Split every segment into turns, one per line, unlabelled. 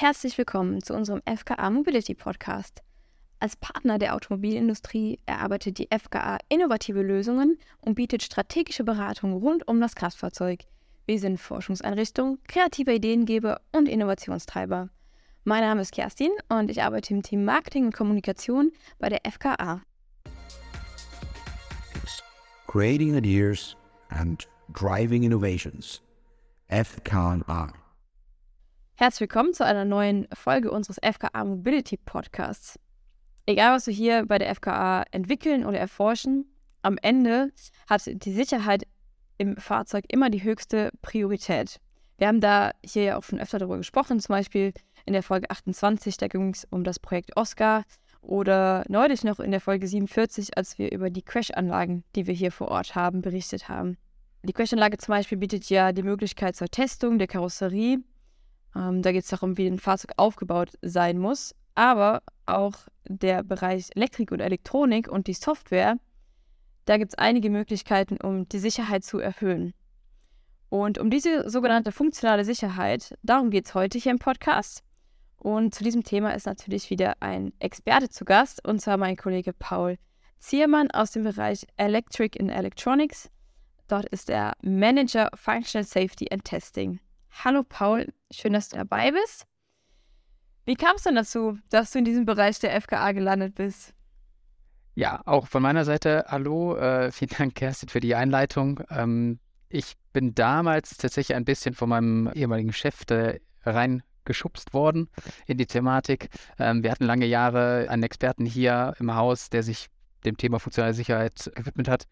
Herzlich willkommen zu unserem FKA Mobility Podcast. Als Partner der Automobilindustrie erarbeitet die FKA innovative Lösungen und bietet strategische Beratung rund um das Kraftfahrzeug. Wir sind Forschungseinrichtung, kreative Ideengeber und Innovationstreiber. Mein Name ist Kerstin und ich arbeite im Team Marketing und Kommunikation bei der FKA.
Creating ideas and driving innovations. FKA.
Herzlich willkommen zu einer neuen Folge unseres FKA Mobility Podcasts. Egal, was wir hier bei der FKA entwickeln oder erforschen, am Ende hat die Sicherheit im Fahrzeug immer die höchste Priorität. Wir haben da hier ja auch schon öfter darüber gesprochen, zum Beispiel in der Folge 28, da ging es um das Projekt Oscar oder neulich noch in der Folge 47, als wir über die Crash-Anlagen, die wir hier vor Ort haben, berichtet haben. Die Crash-Anlage zum Beispiel bietet ja die Möglichkeit zur Testung der Karosserie ähm, da geht es darum, wie ein Fahrzeug aufgebaut sein muss. Aber auch der Bereich Elektrik und Elektronik und die Software, da gibt es einige Möglichkeiten, um die Sicherheit zu erhöhen. Und um diese sogenannte funktionale Sicherheit, darum geht es heute hier im Podcast. Und zu diesem Thema ist natürlich wieder ein Experte zu Gast, und zwar mein Kollege Paul Ziermann aus dem Bereich Electric and Electronics. Dort ist er Manager Functional Safety and Testing. Hallo Paul, schön, dass du dabei bist. Wie kam es denn dazu, dass du in diesem Bereich der FKA gelandet bist?
Ja, auch von meiner Seite hallo. Äh, vielen Dank, Kerstin, für die Einleitung. Ähm, ich bin damals tatsächlich ein bisschen von meinem ehemaligen Chef äh, reingeschubst worden in die Thematik. Ähm, wir hatten lange Jahre einen Experten hier im Haus, der sich dem Thema funktionale Sicherheit gewidmet hat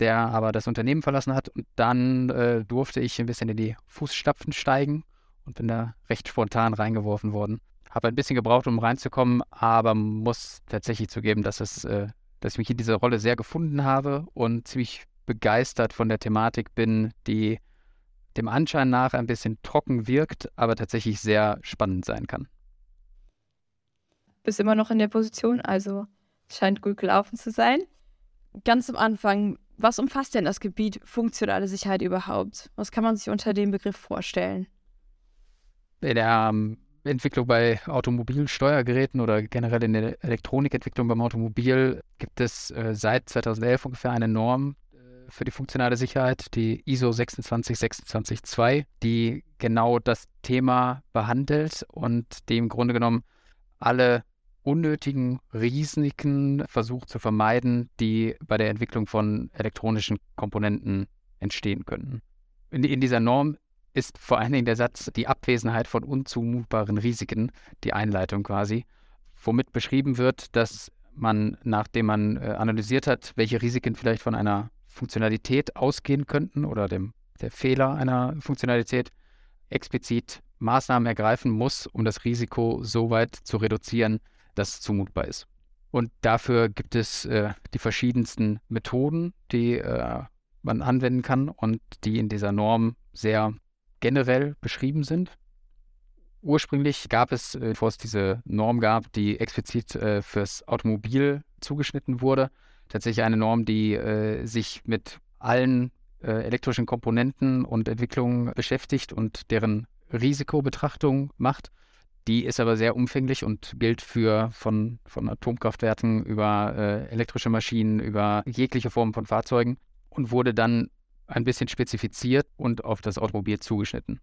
der aber das Unternehmen verlassen hat. Und dann äh, durfte ich ein bisschen in die Fußstapfen steigen und bin da recht spontan reingeworfen worden. Habe ein bisschen gebraucht, um reinzukommen, aber muss tatsächlich zugeben, dass, es, äh, dass ich mich in dieser Rolle sehr gefunden habe und ziemlich begeistert von der Thematik bin, die dem Anschein nach ein bisschen trocken wirkt, aber tatsächlich sehr spannend sein kann.
Bist immer noch in der Position, also scheint gut gelaufen zu sein. Ganz am Anfang, was umfasst denn das Gebiet funktionale Sicherheit überhaupt? Was kann man sich unter dem Begriff vorstellen?
In der ähm, Entwicklung bei Automobilsteuergeräten oder generell in der Elektronikentwicklung beim Automobil gibt es äh, seit 2011 ungefähr eine Norm äh, für die funktionale Sicherheit, die ISO 26262, die genau das Thema behandelt und die im Grunde genommen alle unnötigen Risiken versucht zu vermeiden, die bei der Entwicklung von elektronischen Komponenten entstehen könnten. In, in, dieser Norm ist vor allen Dingen der Satz die Abwesenheit von unzumutbaren Risiken, die Einleitung quasi, womit beschrieben wird, dass man, nachdem man äh, analysiert hat, welche Risiken vielleicht von einer Funktionalität ausgehen könnten oder dem der Fehler einer Funktionalität, explizit Maßnahmen ergreifen muss, um das Risiko so weit zu reduzieren, das zumutbar ist. Und dafür gibt es äh, die verschiedensten Methoden, die äh, man anwenden kann und die in dieser Norm sehr generell beschrieben sind. Ursprünglich gab es, äh, bevor es diese Norm gab, die explizit äh, fürs Automobil zugeschnitten wurde, tatsächlich eine Norm, die äh, sich mit allen elektrischen Komponenten und Entwicklungen beschäftigt und deren Risikobetrachtung macht. Die ist aber sehr umfänglich und gilt für von, von Atomkraftwerken über äh, elektrische Maschinen, über jegliche Formen von Fahrzeugen und wurde dann ein bisschen spezifiziert und auf das Automobil zugeschnitten.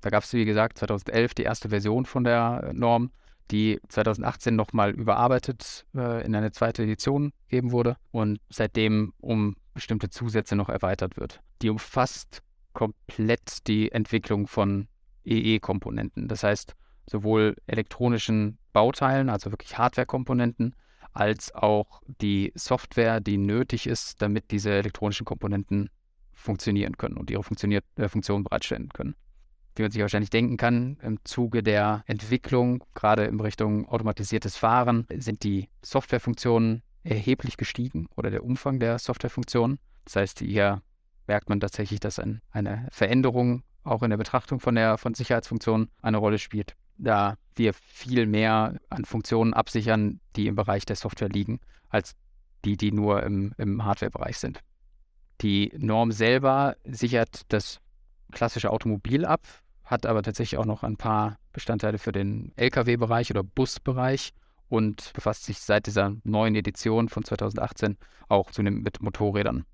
Da gab es, wie gesagt, 2011 die erste Version von der Norm, die 2018 nochmal überarbeitet äh, in eine zweite Edition gegeben wurde und seitdem um bestimmte Zusätze noch erweitert wird. Die umfasst komplett die Entwicklung von EE-Komponenten. Das heißt, sowohl elektronischen Bauteilen, also wirklich Hardware-Komponenten, als auch die Software, die nötig ist, damit diese elektronischen Komponenten funktionieren können und ihre Funktioniert, äh, Funktion bereitstellen können. Wie man sich wahrscheinlich denken kann, im Zuge der Entwicklung, gerade in Richtung automatisiertes Fahren, sind die Softwarefunktionen erheblich gestiegen oder der Umfang der Softwarefunktionen. Das heißt, hier merkt man tatsächlich, dass ein, eine Veränderung auch in der Betrachtung von der von Sicherheitsfunktionen eine Rolle spielt da wir viel mehr an Funktionen absichern, die im Bereich der Software liegen, als die, die nur im, im Hardware-Bereich sind. Die Norm selber sichert das klassische Automobil ab, hat aber tatsächlich auch noch ein paar Bestandteile für den Lkw-Bereich oder Busbereich und befasst sich seit dieser neuen Edition von 2018 auch zunehmend mit Motorrädern.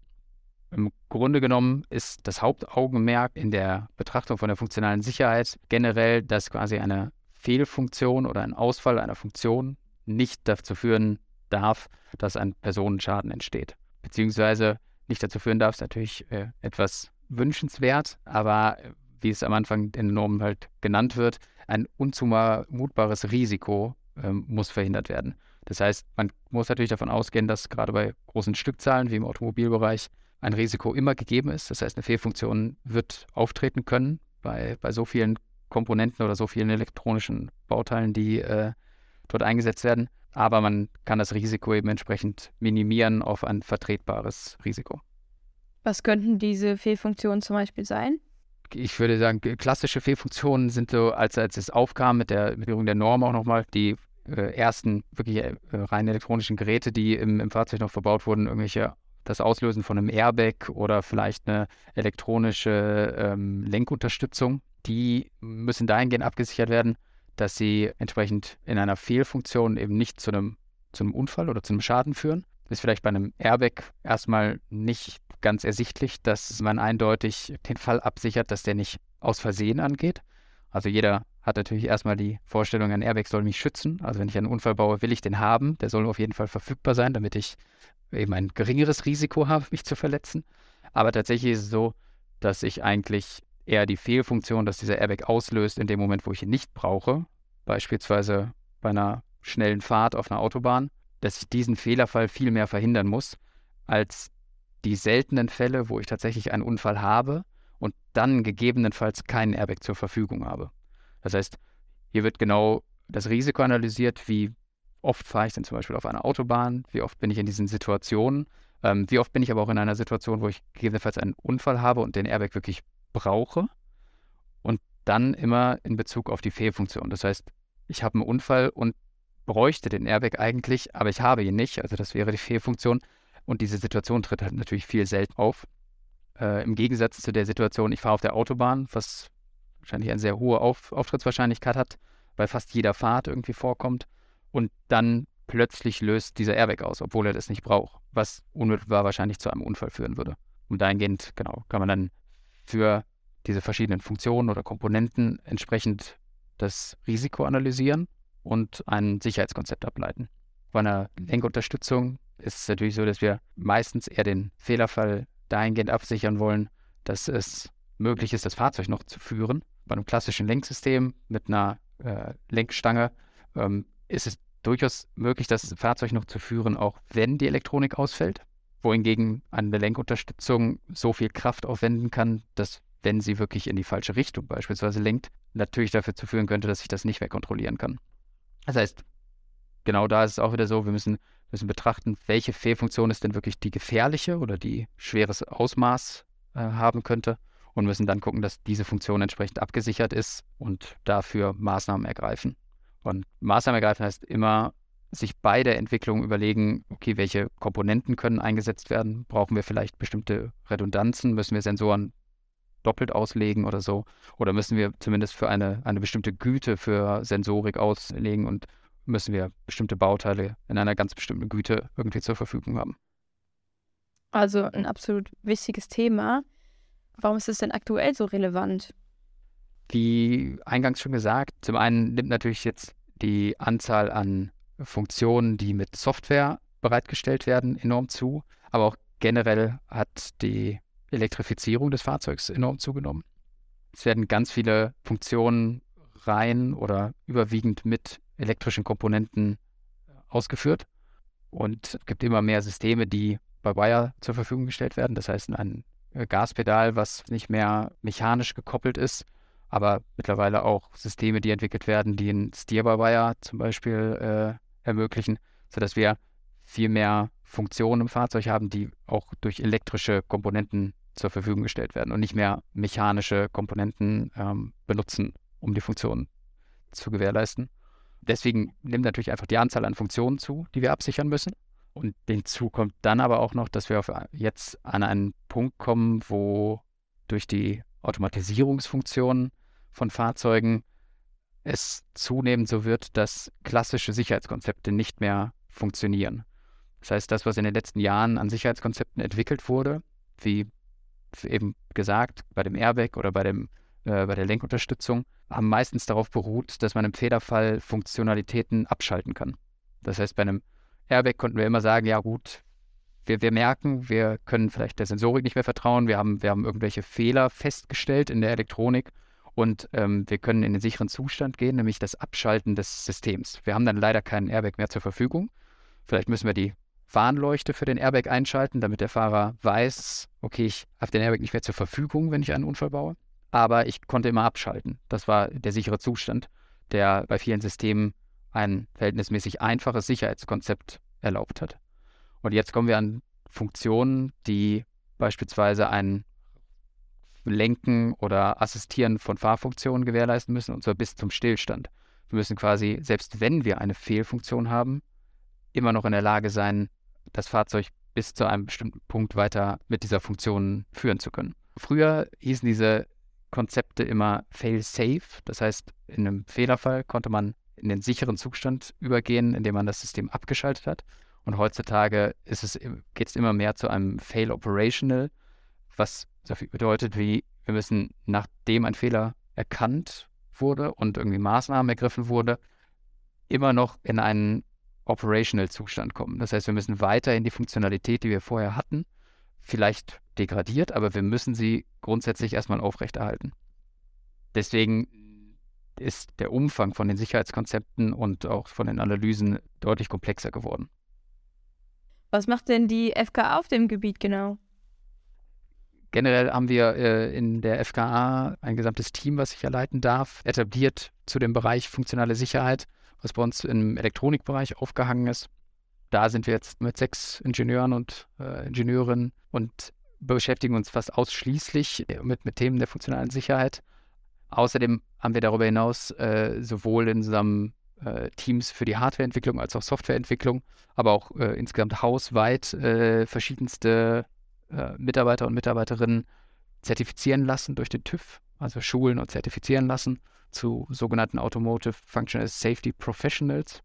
Im Grunde genommen ist das Hauptaugenmerk in der Betrachtung von der funktionalen Sicherheit generell, dass quasi eine Fehlfunktion oder ein Ausfall einer Funktion nicht dazu führen darf, dass ein Personenschaden entsteht. Beziehungsweise nicht dazu führen darf, ist natürlich äh, etwas wünschenswert, aber äh, wie es am Anfang in den Normen halt genannt wird, ein unzumutbares Risiko ähm, muss verhindert werden. Das heißt, man muss natürlich davon ausgehen, dass gerade bei großen Stückzahlen wie im Automobilbereich ein Risiko immer gegeben ist. Das heißt, eine Fehlfunktion wird auftreten können bei, bei so vielen Komponenten oder so vielen elektronischen Bauteilen, die äh, dort eingesetzt werden. Aber man kann das Risiko eben entsprechend minimieren auf ein vertretbares Risiko.
Was könnten diese Fehlfunktionen zum Beispiel sein?
Ich würde sagen, klassische Fehlfunktionen sind so, als, als es aufkam mit der Berührung der Norm auch nochmal, die äh, ersten wirklich äh, rein elektronischen Geräte, die im, im Fahrzeug noch verbaut wurden, irgendwelche das Auslösen von einem Airbag oder vielleicht eine elektronische ähm, Lenkunterstützung, die müssen dahingehend abgesichert werden, dass sie entsprechend in einer Fehlfunktion eben nicht zu einem, zu einem Unfall oder zu einem Schaden führen. Das ist vielleicht bei einem Airbag erstmal nicht ganz ersichtlich, dass man eindeutig den Fall absichert, dass der nicht aus Versehen angeht. Also jeder hat natürlich erstmal die Vorstellung, ein Airbag soll mich schützen. Also wenn ich einen Unfall baue, will ich den haben. Der soll auf jeden Fall verfügbar sein, damit ich eben ein geringeres Risiko habe, mich zu verletzen. Aber tatsächlich ist es so, dass ich eigentlich eher die Fehlfunktion, dass dieser Airbag auslöst in dem Moment, wo ich ihn nicht brauche, beispielsweise bei einer schnellen Fahrt auf einer Autobahn, dass ich diesen Fehlerfall viel mehr verhindern muss, als die seltenen Fälle, wo ich tatsächlich einen Unfall habe und dann gegebenenfalls keinen Airbag zur Verfügung habe. Das heißt, hier wird genau das Risiko analysiert, wie oft fahre ich denn zum Beispiel auf einer Autobahn, wie oft bin ich in diesen Situationen, ähm, wie oft bin ich aber auch in einer Situation, wo ich gegebenenfalls einen Unfall habe und den Airbag wirklich brauche und dann immer in Bezug auf die Fehlfunktion. Das heißt, ich habe einen Unfall und bräuchte den Airbag eigentlich, aber ich habe ihn nicht. Also das wäre die Fehlfunktion. Und diese Situation tritt halt natürlich viel selten auf. Äh, Im Gegensatz zu der Situation, ich fahre auf der Autobahn, was wahrscheinlich eine sehr hohe auf Auftrittswahrscheinlichkeit hat, weil fast jeder Fahrt irgendwie vorkommt. Und dann plötzlich löst dieser Airbag aus, obwohl er das nicht braucht, was unmittelbar wahrscheinlich zu einem Unfall führen würde. Und dahingehend, genau, kann man dann für diese verschiedenen Funktionen oder Komponenten entsprechend das Risiko analysieren und ein Sicherheitskonzept ableiten. Bei einer Lenkunterstützung ist es natürlich so, dass wir meistens eher den Fehlerfall dahingehend absichern wollen, dass es möglich ist, das Fahrzeug noch zu führen. Bei einem klassischen Lenksystem mit einer äh, Lenkstange ähm, ist es durchaus möglich, das Fahrzeug noch zu führen, auch wenn die Elektronik ausfällt wohingegen eine Lenkunterstützung so viel Kraft aufwenden kann, dass, wenn sie wirklich in die falsche Richtung beispielsweise lenkt, natürlich dafür zu führen könnte, dass ich das nicht mehr kontrollieren kann. Das heißt, genau da ist es auch wieder so, wir müssen, müssen betrachten, welche Fehlfunktion ist denn wirklich die gefährliche oder die schweres Ausmaß äh, haben könnte und müssen dann gucken, dass diese Funktion entsprechend abgesichert ist und dafür Maßnahmen ergreifen. Und Maßnahmen ergreifen heißt immer sich bei der Entwicklung überlegen, okay, welche Komponenten können eingesetzt werden? Brauchen wir vielleicht bestimmte Redundanzen? Müssen wir Sensoren doppelt auslegen oder so? Oder müssen wir zumindest für eine, eine bestimmte Güte für Sensorik auslegen und müssen wir bestimmte Bauteile in einer ganz bestimmten Güte irgendwie zur Verfügung haben?
Also ein absolut wichtiges Thema. Warum ist es denn aktuell so relevant?
Wie eingangs schon gesagt, zum einen nimmt natürlich jetzt die Anzahl an Funktionen, die mit Software bereitgestellt werden, enorm zu. Aber auch generell hat die Elektrifizierung des Fahrzeugs enorm zugenommen. Es werden ganz viele Funktionen rein oder überwiegend mit elektrischen Komponenten ausgeführt. Und es gibt immer mehr Systeme, die bei Wire zur Verfügung gestellt werden. Das heißt, ein Gaspedal, was nicht mehr mechanisch gekoppelt ist, aber mittlerweile auch Systeme, die entwickelt werden, die ein Steer-by-Wire zum Beispiel äh, ermöglichen, sodass wir viel mehr Funktionen im Fahrzeug haben, die auch durch elektrische Komponenten zur Verfügung gestellt werden und nicht mehr mechanische Komponenten ähm, benutzen, um die Funktionen zu gewährleisten. Deswegen nimmt natürlich einfach die Anzahl an Funktionen zu, die wir absichern müssen. Und hinzu kommt dann aber auch noch, dass wir auf jetzt an einen Punkt kommen, wo durch die Automatisierungsfunktionen von Fahrzeugen es zunehmend so wird, dass klassische Sicherheitskonzepte nicht mehr funktionieren. Das heißt, das, was in den letzten Jahren an Sicherheitskonzepten entwickelt wurde, wie eben gesagt, bei dem Airbag oder bei, dem, äh, bei der Lenkunterstützung, haben meistens darauf beruht, dass man im Fehlerfall Funktionalitäten abschalten kann. Das heißt, bei einem Airbag konnten wir immer sagen, ja gut, wir, wir merken, wir können vielleicht der Sensorik nicht mehr vertrauen, wir haben, wir haben irgendwelche Fehler festgestellt in der Elektronik und ähm, wir können in den sicheren Zustand gehen, nämlich das Abschalten des Systems. Wir haben dann leider keinen Airbag mehr zur Verfügung. Vielleicht müssen wir die Warnleuchte für den Airbag einschalten, damit der Fahrer weiß, okay, ich habe den Airbag nicht mehr zur Verfügung, wenn ich einen Unfall baue. Aber ich konnte immer abschalten. Das war der sichere Zustand, der bei vielen Systemen ein verhältnismäßig einfaches Sicherheitskonzept erlaubt hat. Und jetzt kommen wir an Funktionen, die beispielsweise ein Lenken oder Assistieren von Fahrfunktionen gewährleisten müssen, und zwar bis zum Stillstand. Wir müssen quasi, selbst wenn wir eine Fehlfunktion haben, immer noch in der Lage sein, das Fahrzeug bis zu einem bestimmten Punkt weiter mit dieser Funktion führen zu können. Früher hießen diese Konzepte immer fail-safe, das heißt, in einem Fehlerfall konnte man in den sicheren Zustand übergehen, indem man das System abgeschaltet hat. Und heutzutage geht es immer mehr zu einem fail-operational, was so viel bedeutet wie, wir müssen, nachdem ein Fehler erkannt wurde und irgendwie Maßnahmen ergriffen wurde, immer noch in einen Operational-Zustand kommen. Das heißt, wir müssen weiterhin die Funktionalität, die wir vorher hatten, vielleicht degradiert, aber wir müssen sie grundsätzlich erstmal aufrechterhalten. Deswegen ist der Umfang von den Sicherheitskonzepten und auch von den Analysen deutlich komplexer geworden.
Was macht denn die FKA auf dem Gebiet genau?
Generell haben wir äh, in der FKA ein gesamtes Team, was ich ja leiten darf, etabliert zu dem Bereich funktionale Sicherheit was bei uns im Elektronikbereich aufgehangen ist. Da sind wir jetzt mit sechs Ingenieuren und äh, Ingenieurinnen und beschäftigen uns fast ausschließlich mit, mit Themen der funktionalen Sicherheit. Außerdem haben wir darüber hinaus äh, sowohl in unserem äh, Teams für die Hardwareentwicklung als auch Softwareentwicklung, aber auch äh, insgesamt hausweit äh, verschiedenste äh, Mitarbeiter und Mitarbeiterinnen zertifizieren lassen durch den TÜV, also schulen und zertifizieren lassen zu sogenannten Automotive Functional Safety Professionals,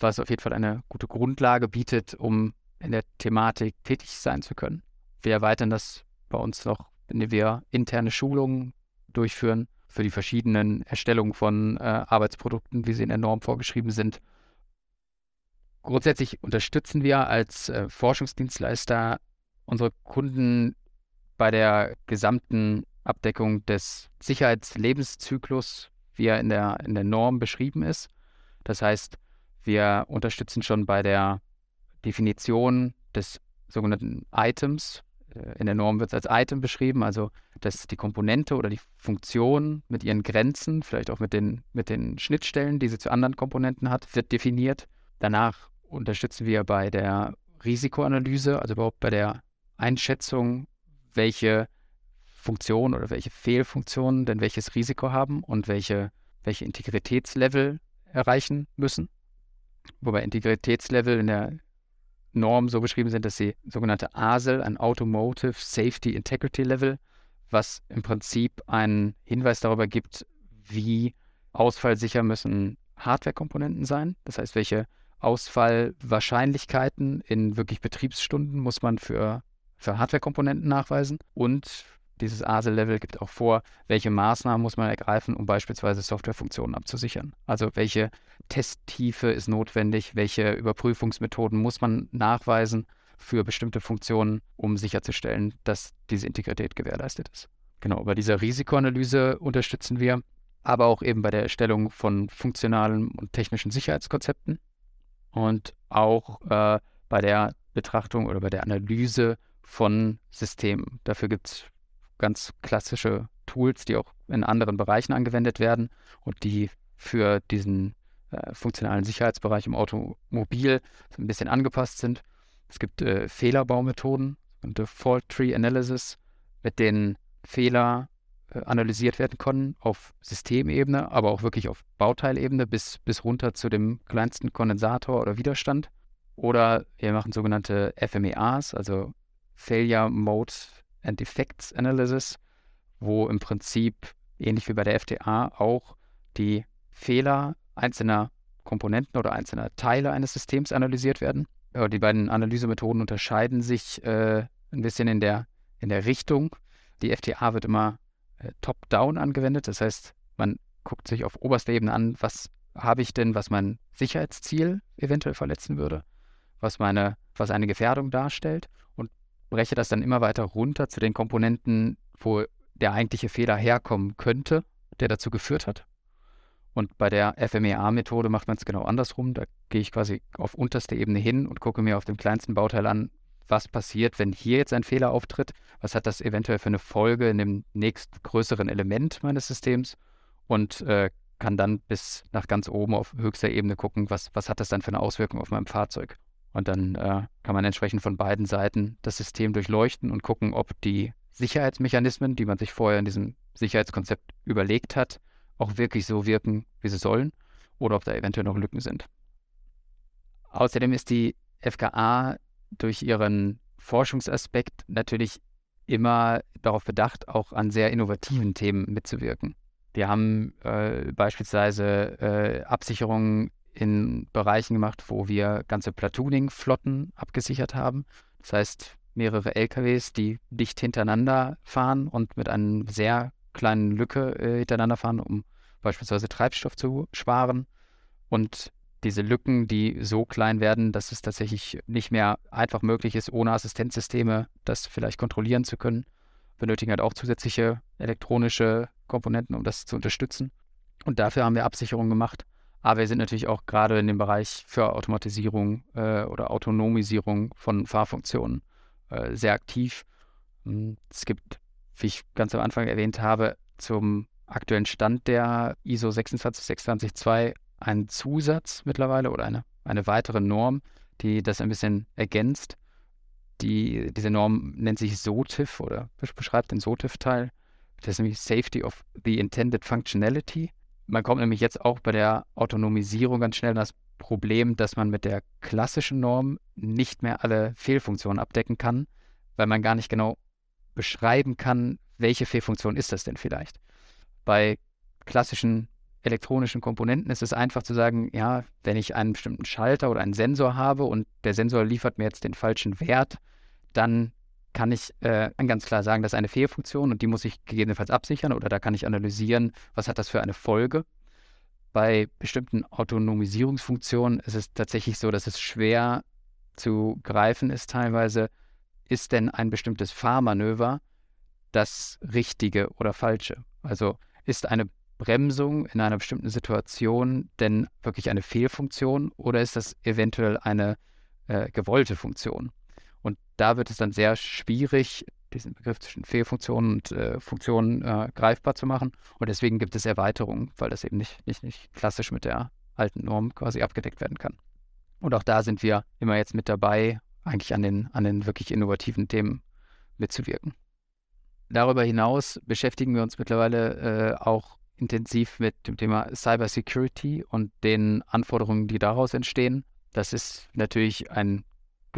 was auf jeden Fall eine gute Grundlage bietet, um in der Thematik tätig sein zu können. Wir erweitern das bei uns noch, indem wir interne Schulungen durchführen für die verschiedenen Erstellungen von äh, Arbeitsprodukten, wie sie in der Norm vorgeschrieben sind. Grundsätzlich unterstützen wir als äh, Forschungsdienstleister unsere Kunden bei der gesamten Abdeckung des Sicherheitslebenszyklus, wie er in der, in der Norm beschrieben ist. Das heißt, wir unterstützen schon bei der Definition des sogenannten Items. Äh, in der Norm wird es als Item beschrieben, also dass die Komponente oder die Funktion mit ihren Grenzen, vielleicht auch mit den, mit den Schnittstellen, die sie zu anderen Komponenten hat, wird definiert. Danach unterstützen wir bei der Risikoanalyse, also überhaupt bei der Einschätzung, welche Funktion oder welche Fehlfunktionen denn welches Risiko haben und welche, welche Integritätslevel erreichen müssen. Wobei Integritätslevel in der Norm so beschrieben sind, dass sie sogenannte ASIL, ein Automotive Safety Integrity Level, was im Prinzip einen Hinweis darüber gibt, wie ausfallsicher müssen Hardwarekomponenten sein. Das heißt, welche Ausfallwahrscheinlichkeiten in wirklich Betriebsstunden muss man für, für Hardwarekomponenten nachweisen und dieses ASIL-Level gibt auch vor, welche Maßnahmen muss man ergreifen, um beispielsweise Softwarefunktionen abzusichern. Also welche Testtiefe ist notwendig, welche Überprüfungsmethoden muss man nachweisen für bestimmte Funktionen, um sicherzustellen, dass diese Integrität gewährleistet ist. Genau, bei dieser Risikoanalyse unterstützen wir, aber auch eben bei der Erstellung von funktionalen und technischen Sicherheitskonzepten und auch äh, bei der Betrachtung oder bei der Analyse von Systemen. Dafür gibt es ganz klassische Tools, die auch in anderen Bereichen angewendet werden und die für diesen äh, funktionalen Sicherheitsbereich im Automobil so ein bisschen angepasst sind. Es gibt äh, Fehlerbaumethoden und Fault Tree Analysis, mit denen Fehler äh, analysiert werden können auf Systemebene, aber auch wirklich auf Bauteilebene bis, bis runter zu dem kleinsten Kondensator oder Widerstand. Oder wir machen sogenannte FMEAs, also Failure Mode and Defects Analysis, wo im Prinzip, ähnlich wie bei der FTA, auch die Fehler einzelner Komponenten oder einzelner Teile eines Systems analysiert werden. Die beiden Analysemethoden unterscheiden sich äh, ein bisschen in der, in der Richtung. Die FTA wird immer äh, top-down angewendet. Das heißt, man guckt sich auf oberster Ebene an, was habe ich denn, was mein Sicherheitsziel eventuell verletzen würde, was meine, was eine Gefährdung darstellt und breche das dann immer weiter runter zu den Komponenten, wo der eigentliche Fehler herkommen könnte, der dazu geführt hat. Und bei der FMEA-Methode macht man es genau andersrum. Da gehe ich quasi auf unterste Ebene hin und gucke mir auf dem kleinsten Bauteil an, was passiert, wenn hier jetzt ein Fehler auftritt, was hat das eventuell für eine Folge in dem nächstgrößeren Element meines Systems und äh, kann dann bis nach ganz oben auf höchster Ebene gucken, was, was hat das dann für eine Auswirkung auf meinem Fahrzeug. Und dann äh, kann man entsprechend von beiden Seiten das System durchleuchten und gucken, ob die Sicherheitsmechanismen, die man sich vorher in diesem Sicherheitskonzept überlegt hat, auch wirklich so wirken, wie sie sollen, oder ob da eventuell noch Lücken sind. Außerdem ist die FKA durch ihren Forschungsaspekt natürlich immer darauf bedacht, auch an sehr innovativen Themen mitzuwirken. Wir haben äh, beispielsweise äh, Absicherungen in Bereichen gemacht, wo wir ganze Platooning-Flotten abgesichert haben. Das heißt, mehrere LKWs, die dicht hintereinander fahren und mit einer sehr kleinen Lücke äh, hintereinander fahren, um beispielsweise Treibstoff zu sparen. Und diese Lücken, die so klein werden, dass es tatsächlich nicht mehr einfach möglich ist, ohne Assistenzsysteme das vielleicht kontrollieren zu können, benötigen halt auch zusätzliche elektronische Komponenten, um das zu unterstützen. Und dafür haben wir Absicherungen gemacht. Aber wir sind natürlich auch gerade in dem Bereich für Automatisierung äh, oder Autonomisierung von Fahrfunktionen äh, sehr aktiv. Hm, es gibt, wie ich ganz am Anfang erwähnt habe, zum aktuellen Stand der ISO 26262 einen Zusatz mittlerweile oder eine, eine weitere Norm, die das ein bisschen ergänzt. Die, diese Norm nennt sich SOTIF oder beschreibt den SOTIF-Teil. Das ist nämlich Safety of the Intended Functionality. Man kommt nämlich jetzt auch bei der Autonomisierung ganz schnell in das Problem, dass man mit der klassischen Norm nicht mehr alle Fehlfunktionen abdecken kann, weil man gar nicht genau beschreiben kann, welche Fehlfunktion ist das denn vielleicht. Bei klassischen elektronischen Komponenten ist es einfach zu sagen, ja, wenn ich einen bestimmten Schalter oder einen Sensor habe und der Sensor liefert mir jetzt den falschen Wert, dann kann ich äh, ganz klar sagen, das ist eine Fehlfunktion und die muss ich gegebenenfalls absichern oder da kann ich analysieren, was hat das für eine Folge. Bei bestimmten Autonomisierungsfunktionen ist es tatsächlich so, dass es schwer zu greifen ist teilweise, ist denn ein bestimmtes Fahrmanöver das Richtige oder Falsche? Also ist eine Bremsung in einer bestimmten Situation denn wirklich eine Fehlfunktion oder ist das eventuell eine äh, gewollte Funktion? Und da wird es dann sehr schwierig, diesen Begriff zwischen Fehlfunktionen und äh, Funktionen äh, greifbar zu machen. Und deswegen gibt es Erweiterungen, weil das eben nicht, nicht, nicht klassisch mit der alten Norm quasi abgedeckt werden kann. Und auch da sind wir immer jetzt mit dabei, eigentlich an den, an den wirklich innovativen Themen mitzuwirken. Darüber hinaus beschäftigen wir uns mittlerweile äh, auch intensiv mit dem Thema Cybersecurity und den Anforderungen, die daraus entstehen. Das ist natürlich ein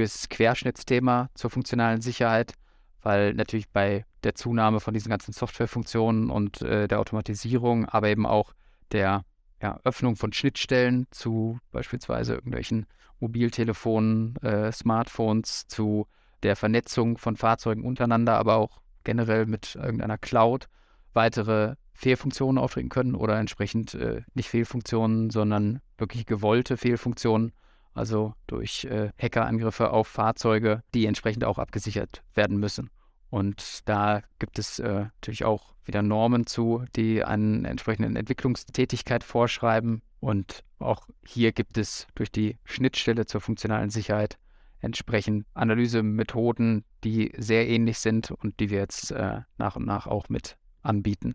gewisses Querschnittsthema zur funktionalen Sicherheit, weil natürlich bei der Zunahme von diesen ganzen Softwarefunktionen und äh, der Automatisierung, aber eben auch der ja, Öffnung von Schnittstellen zu beispielsweise irgendwelchen Mobiltelefonen, äh, Smartphones, zu der Vernetzung von Fahrzeugen untereinander, aber auch generell mit irgendeiner Cloud weitere Fehlfunktionen auftreten können oder entsprechend äh, nicht Fehlfunktionen, sondern wirklich gewollte Fehlfunktionen, also durch äh, Hackerangriffe auf Fahrzeuge, die entsprechend auch abgesichert werden müssen. Und da gibt es äh, natürlich auch wieder Normen zu, die eine entsprechende Entwicklungstätigkeit vorschreiben. Und auch hier gibt es durch die Schnittstelle zur funktionalen Sicherheit entsprechend Analysemethoden, die sehr ähnlich sind und die wir jetzt äh, nach und nach auch mit anbieten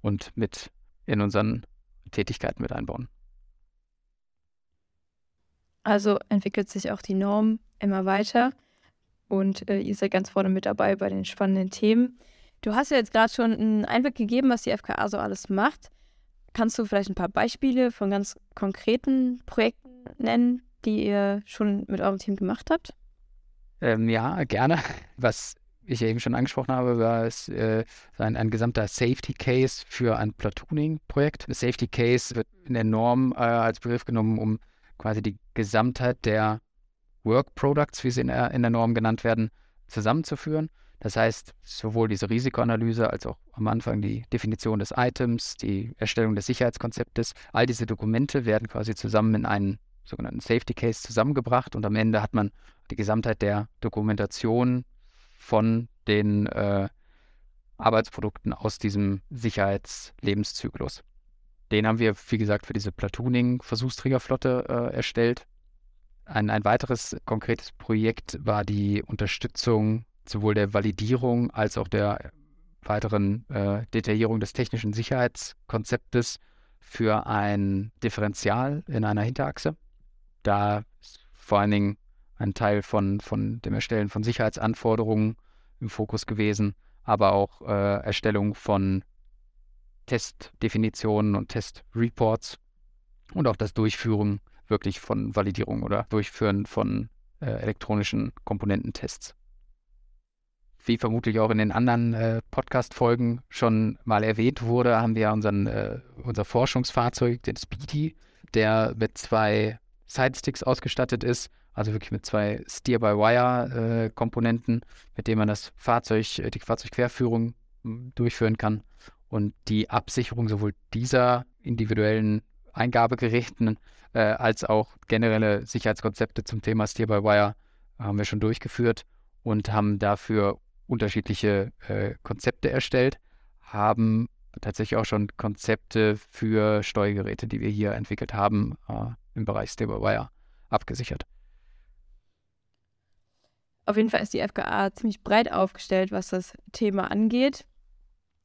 und mit in unseren Tätigkeiten mit einbauen.
Also entwickelt sich auch die Norm immer weiter und äh, ihr seid ganz vorne mit dabei bei den spannenden Themen. Du hast ja jetzt gerade schon einen Einblick gegeben, was die FKA so alles macht. Kannst du vielleicht ein paar Beispiele von ganz konkreten Projekten nennen, die ihr schon mit eurem Team gemacht habt?
Ähm, ja, gerne. Was ich eben schon angesprochen habe, war es äh, ein, ein, gesamter Safety Case für ein Platooning-Projekt. Safety Case wird in der Norm äh, als Begriff genommen, um quasi die Gesamtheit der Work Products, wie sie in der, in der Norm genannt werden, zusammenzuführen. Das heißt, sowohl diese Risikoanalyse als auch am Anfang die Definition des Items, die Erstellung des Sicherheitskonzeptes, all diese Dokumente werden quasi zusammen in einen sogenannten Safety Case zusammengebracht und am Ende hat man die Gesamtheit der Dokumentation von den äh, Arbeitsprodukten aus diesem Sicherheitslebenszyklus. Den haben wir, wie gesagt, für diese Platooning-Versuchsträgerflotte äh, erstellt. Ein, ein weiteres konkretes Projekt war die Unterstützung sowohl der Validierung als auch der weiteren äh, Detaillierung des technischen Sicherheitskonzeptes für ein Differential in einer Hinterachse. Da ist vor allen Dingen ein Teil von, von dem Erstellen von Sicherheitsanforderungen im Fokus gewesen, aber auch äh, Erstellung von Testdefinitionen und Testreports und auch das Durchführen wirklich von Validierung oder Durchführen von äh, elektronischen Komponententests. Wie vermutlich auch in den anderen äh, Podcast-Folgen schon mal erwähnt wurde, haben wir unseren, äh, unser Forschungsfahrzeug, den Speedy, der mit zwei Sidesticks ausgestattet ist also wirklich mit zwei Steer-by-Wire-Komponenten, äh, mit denen man das Fahrzeug, äh, die Fahrzeugquerführung hm, durchführen kann. Und die Absicherung sowohl dieser individuellen Eingabegeräten äh, als auch generelle Sicherheitskonzepte zum Thema Steer-by-Wire haben wir schon durchgeführt und haben dafür unterschiedliche äh, Konzepte erstellt, haben tatsächlich auch schon Konzepte für Steuergeräte, die wir hier entwickelt haben, äh, im Bereich Steer-by-Wire abgesichert.
Auf jeden Fall ist die FKA ziemlich breit aufgestellt, was das Thema angeht.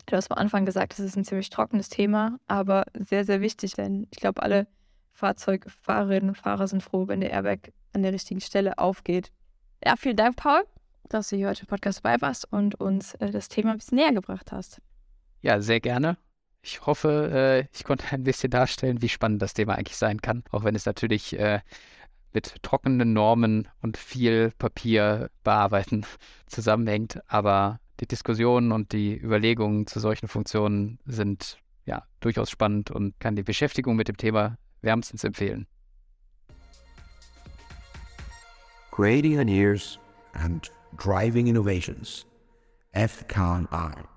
Du hast am Anfang gesagt, das ist ein ziemlich trockenes Thema, aber sehr, sehr wichtig, denn ich glaube, alle Fahrzeugfahrerinnen und Fahrer sind froh, wenn der Airbag an der richtigen Stelle aufgeht. Ja, vielen Dank, Paul, dass du hier heute im Podcast dabei warst und uns äh, das Thema ein bisschen näher gebracht hast.
Ja, sehr gerne. Ich hoffe, äh, ich konnte ein bisschen darstellen, wie spannend das Thema eigentlich sein kann, auch wenn es natürlich äh, mit trockenen Normen und viel Papier bearbeiten zusammenhängt. Aber die Diskussionen und die Überlegungen zu solchen Funktionen sind ja durchaus spannend und kann die Beschäftigung mit dem Thema wärmstens empfehlen.
Creating ideas and driving innovations. FKI.